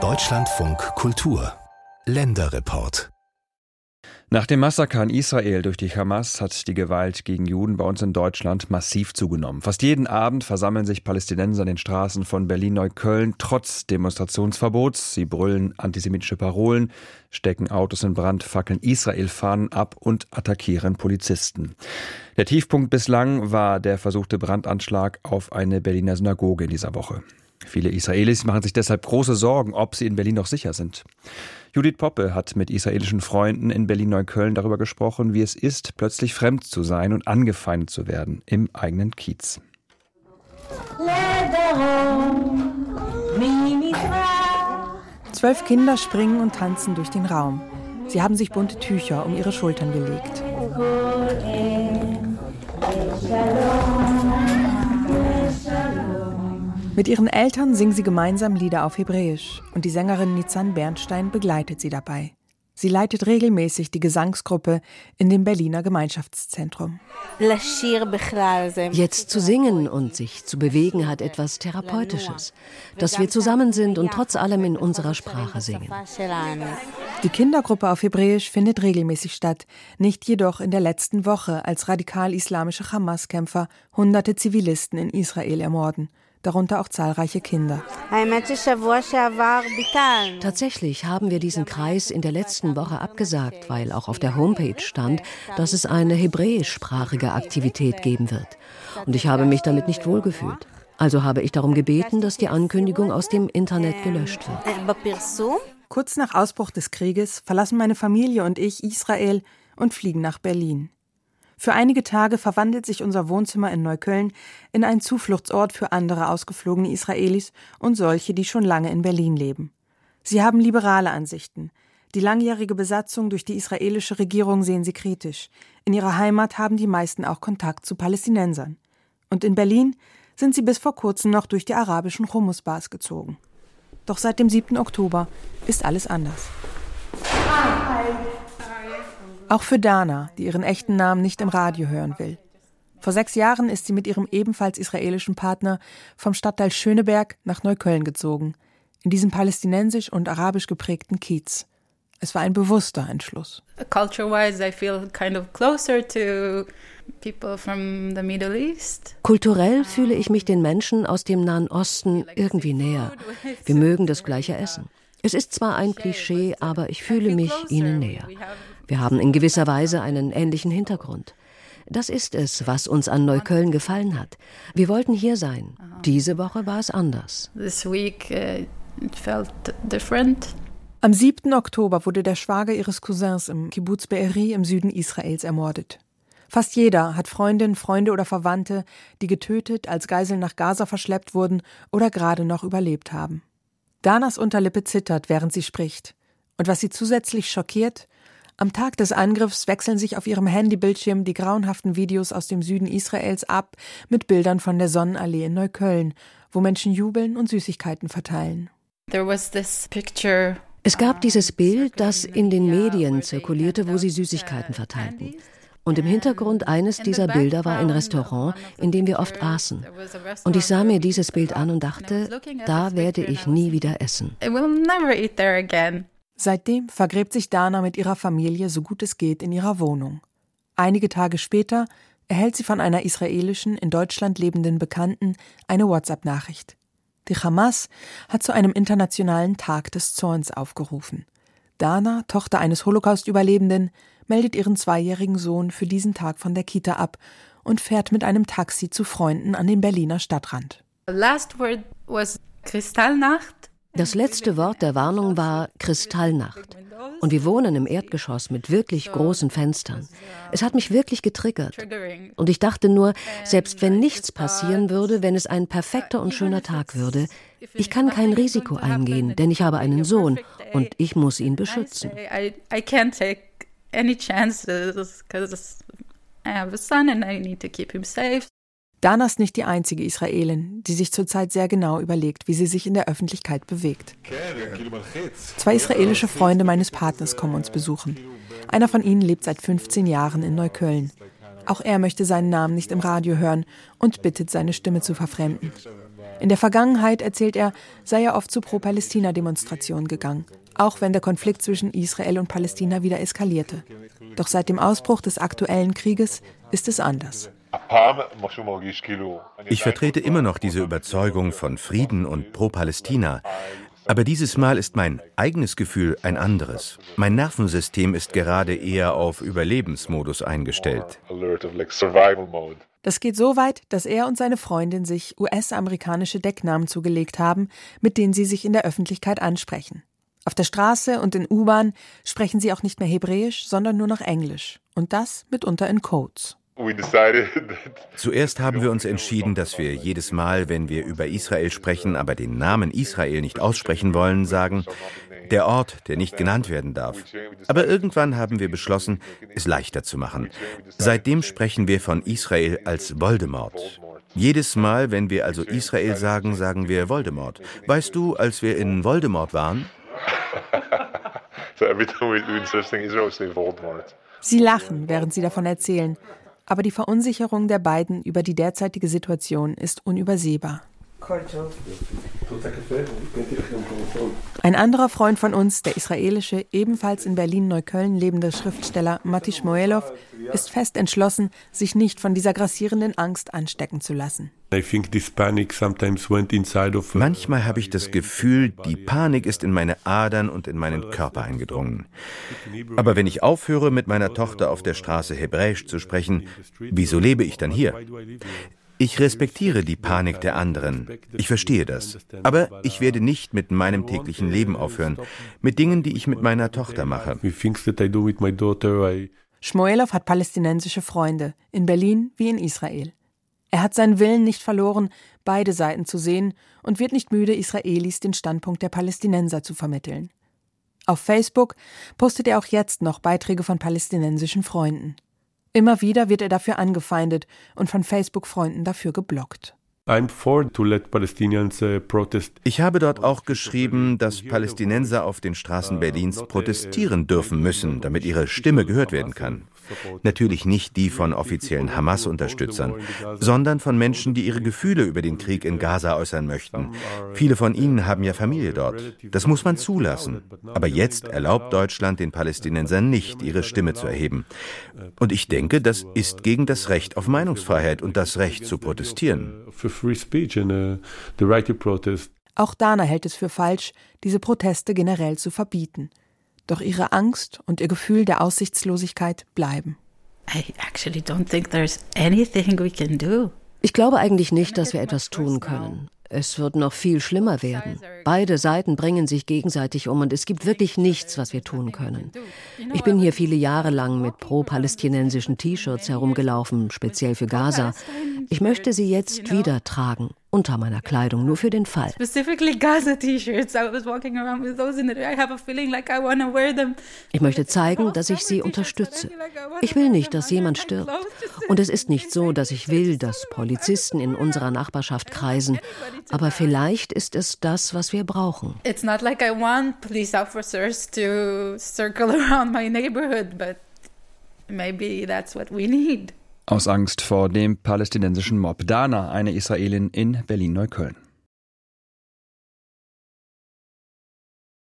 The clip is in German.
Deutschlandfunk Kultur Länderreport nach dem Massaker in Israel durch die Hamas hat die Gewalt gegen Juden bei uns in Deutschland massiv zugenommen. Fast jeden Abend versammeln sich Palästinenser in den Straßen von Berlin-Neukölln trotz Demonstrationsverbots. Sie brüllen antisemitische Parolen, stecken Autos in Brand, fackeln Israel-Fahnen ab und attackieren Polizisten. Der Tiefpunkt bislang war der versuchte Brandanschlag auf eine Berliner Synagoge in dieser Woche. Viele Israelis machen sich deshalb große Sorgen, ob sie in Berlin noch sicher sind. Judith Poppe hat mit israelischen Freunden in Berlin-Neukölln darüber gesprochen, wie es ist, plötzlich fremd zu sein und angefeindet zu werden im eigenen Kiez. Zwölf Kinder springen und tanzen durch den Raum. Sie haben sich bunte Tücher um ihre Schultern gelegt. Mit ihren Eltern singen sie gemeinsam Lieder auf Hebräisch und die Sängerin Nizan Bernstein begleitet sie dabei. Sie leitet regelmäßig die Gesangsgruppe in dem Berliner Gemeinschaftszentrum. Jetzt zu singen und sich zu bewegen hat etwas Therapeutisches, dass wir zusammen sind und trotz allem in unserer Sprache singen. Die Kindergruppe auf Hebräisch findet regelmäßig statt, nicht jedoch in der letzten Woche, als radikal-islamische Hamas-Kämpfer hunderte Zivilisten in Israel ermorden darunter auch zahlreiche Kinder. Tatsächlich haben wir diesen Kreis in der letzten Woche abgesagt, weil auch auf der Homepage stand, dass es eine hebräischsprachige Aktivität geben wird. Und ich habe mich damit nicht wohlgefühlt. Also habe ich darum gebeten, dass die Ankündigung aus dem Internet gelöscht wird. Kurz nach Ausbruch des Krieges verlassen meine Familie und ich Israel und fliegen nach Berlin. Für einige Tage verwandelt sich unser Wohnzimmer in Neukölln in einen Zufluchtsort für andere ausgeflogene Israelis und solche, die schon lange in Berlin leben. Sie haben liberale Ansichten. Die langjährige Besatzung durch die israelische Regierung sehen sie kritisch. In ihrer Heimat haben die meisten auch Kontakt zu Palästinensern. Und in Berlin sind sie bis vor kurzem noch durch die arabischen Hummusbars gezogen. Doch seit dem 7. Oktober ist alles anders. Auch für Dana, die ihren echten Namen nicht im Radio hören will. Vor sechs Jahren ist sie mit ihrem ebenfalls israelischen Partner vom Stadtteil Schöneberg nach Neukölln gezogen, in diesem palästinensisch und arabisch geprägten Kiez. Es war ein bewusster Entschluss. Culture-wise, I feel kind of closer to people from the Middle East. Kulturell fühle ich mich den Menschen aus dem Nahen Osten irgendwie näher. Wir mögen das gleiche Essen. Es ist zwar ein Klischee, aber ich fühle mich ihnen näher. Wir haben in gewisser Weise einen ähnlichen Hintergrund. Das ist es, was uns an Neukölln gefallen hat. Wir wollten hier sein. Diese Woche war es anders. Uh, Am 7. Oktober wurde der Schwager ihres Cousins im Kibbutz Be'eri im Süden Israels ermordet. Fast jeder hat Freundinnen, Freunde oder Verwandte, die getötet, als Geiseln nach Gaza verschleppt wurden oder gerade noch überlebt haben. Danas Unterlippe zittert, während sie spricht. Und was sie zusätzlich schockiert, am Tag des Angriffs wechseln sich auf ihrem Handybildschirm die grauenhaften Videos aus dem Süden Israels ab mit Bildern von der Sonnenallee in Neukölln, wo Menschen jubeln und Süßigkeiten verteilen. Es gab dieses Bild, das in den Medien zirkulierte, wo sie Süßigkeiten verteilten. Und im Hintergrund eines dieser Bilder war ein Restaurant, in dem wir oft aßen. Und ich sah mir dieses Bild an und dachte, da werde ich nie wieder essen. Seitdem vergräbt sich Dana mit ihrer Familie so gut es geht in ihrer Wohnung. Einige Tage später erhält sie von einer israelischen, in Deutschland lebenden Bekannten eine WhatsApp-Nachricht. Die Hamas hat zu einem internationalen Tag des Zorns aufgerufen. Dana, Tochter eines Holocaust-Überlebenden, meldet ihren zweijährigen Sohn für diesen Tag von der Kita ab und fährt mit einem Taxi zu Freunden an den Berliner Stadtrand. Last word was Kristallnacht. Das letzte Wort der Warnung war Kristallnacht. Und wir wohnen im Erdgeschoss mit wirklich großen Fenstern. Es hat mich wirklich getriggert. Und ich dachte nur, selbst wenn nichts passieren würde, wenn es ein perfekter und schöner Tag würde, ich kann kein Risiko eingehen, denn ich habe einen Sohn und ich muss ihn beschützen. Any chances because I have a son and I need to keep him safe. Dana ist nicht die einzige Israelin, die sich zurzeit sehr genau überlegt, wie sie sich in der Öffentlichkeit bewegt. Zwei israelische Freunde meines Partners kommen uns besuchen. Einer von ihnen lebt seit 15 Jahren in Neukölln. Auch er möchte seinen Namen nicht im Radio hören und bittet, seine Stimme zu verfremden. In der Vergangenheit, erzählt er, sei er oft zu Pro-Palästina-Demonstrationen gegangen, auch wenn der Konflikt zwischen Israel und Palästina wieder eskalierte. Doch seit dem Ausbruch des aktuellen Krieges ist es anders. Ich vertrete immer noch diese Überzeugung von Frieden und Pro-Palästina. Aber dieses Mal ist mein eigenes Gefühl ein anderes. Mein Nervensystem ist gerade eher auf Überlebensmodus eingestellt. Das geht so weit, dass er und seine Freundin sich US-amerikanische Decknamen zugelegt haben, mit denen sie sich in der Öffentlichkeit ansprechen. Auf der Straße und in U-Bahn sprechen sie auch nicht mehr Hebräisch, sondern nur noch Englisch. Und das mitunter in Codes. Zuerst haben wir uns entschieden, dass wir jedes Mal, wenn wir über Israel sprechen, aber den Namen Israel nicht aussprechen wollen, sagen, der Ort, der nicht genannt werden darf. Aber irgendwann haben wir beschlossen, es leichter zu machen. Seitdem sprechen wir von Israel als Voldemort. Jedes Mal, wenn wir also Israel sagen, sagen wir Voldemort. Weißt du, als wir in Voldemort waren? Sie lachen, während sie davon erzählen aber die Verunsicherung der beiden über die derzeitige Situation ist unübersehbar. Ein anderer Freund von uns, der israelische, ebenfalls in Berlin-Neukölln lebende Schriftsteller Matti Schmoelov, ist fest entschlossen, sich nicht von dieser grassierenden Angst anstecken zu lassen. Manchmal habe ich das Gefühl, die Panik ist in meine Adern und in meinen Körper eingedrungen. Aber wenn ich aufhöre, mit meiner Tochter auf der Straße Hebräisch zu sprechen, wieso lebe ich dann hier? Ich respektiere die Panik der anderen. Ich verstehe das. Aber ich werde nicht mit meinem täglichen Leben aufhören. Mit Dingen, die ich mit meiner Tochter mache. Schmoelov hat palästinensische Freunde, in Berlin wie in Israel. Er hat seinen Willen nicht verloren, beide Seiten zu sehen und wird nicht müde, Israelis den Standpunkt der Palästinenser zu vermitteln. Auf Facebook postet er auch jetzt noch Beiträge von palästinensischen Freunden. Immer wieder wird er dafür angefeindet und von Facebook-Freunden dafür geblockt. Uh, ich habe dort auch geschrieben, dass Palästinenser auf den Straßen Berlins protestieren dürfen müssen, damit ihre Stimme gehört werden kann. Natürlich nicht die von offiziellen Hamas-Unterstützern, sondern von Menschen, die ihre Gefühle über den Krieg in Gaza äußern möchten. Viele von ihnen haben ja Familie dort. Das muss man zulassen. Aber jetzt erlaubt Deutschland den Palästinensern nicht, ihre Stimme zu erheben. Und ich denke, das ist gegen das Recht auf Meinungsfreiheit und das Recht zu protestieren. Auch Dana hält es für falsch, diese Proteste generell zu verbieten. Doch ihre Angst und ihr Gefühl der Aussichtslosigkeit bleiben. Ich glaube eigentlich nicht, dass wir etwas tun können. Es wird noch viel schlimmer werden. Beide Seiten bringen sich gegenseitig um und es gibt wirklich nichts, was wir tun können. Ich bin hier viele Jahre lang mit pro-palästinensischen T-Shirts herumgelaufen, speziell für Gaza. Ich möchte sie jetzt wieder tragen, unter meiner Kleidung, nur für den Fall. Ich möchte zeigen, dass ich sie unterstütze. Ich will nicht, dass jemand stirbt. Und es ist nicht so, dass ich will, dass Polizisten in unserer Nachbarschaft kreisen. Aber vielleicht ist es das, was wir brauchen. It's not like I want police officers to circle around my neighborhood, but maybe that's what we need. Aus Angst vor dem palästinensischen Mob. Dana, eine Israelin in Berlin-Neukölln.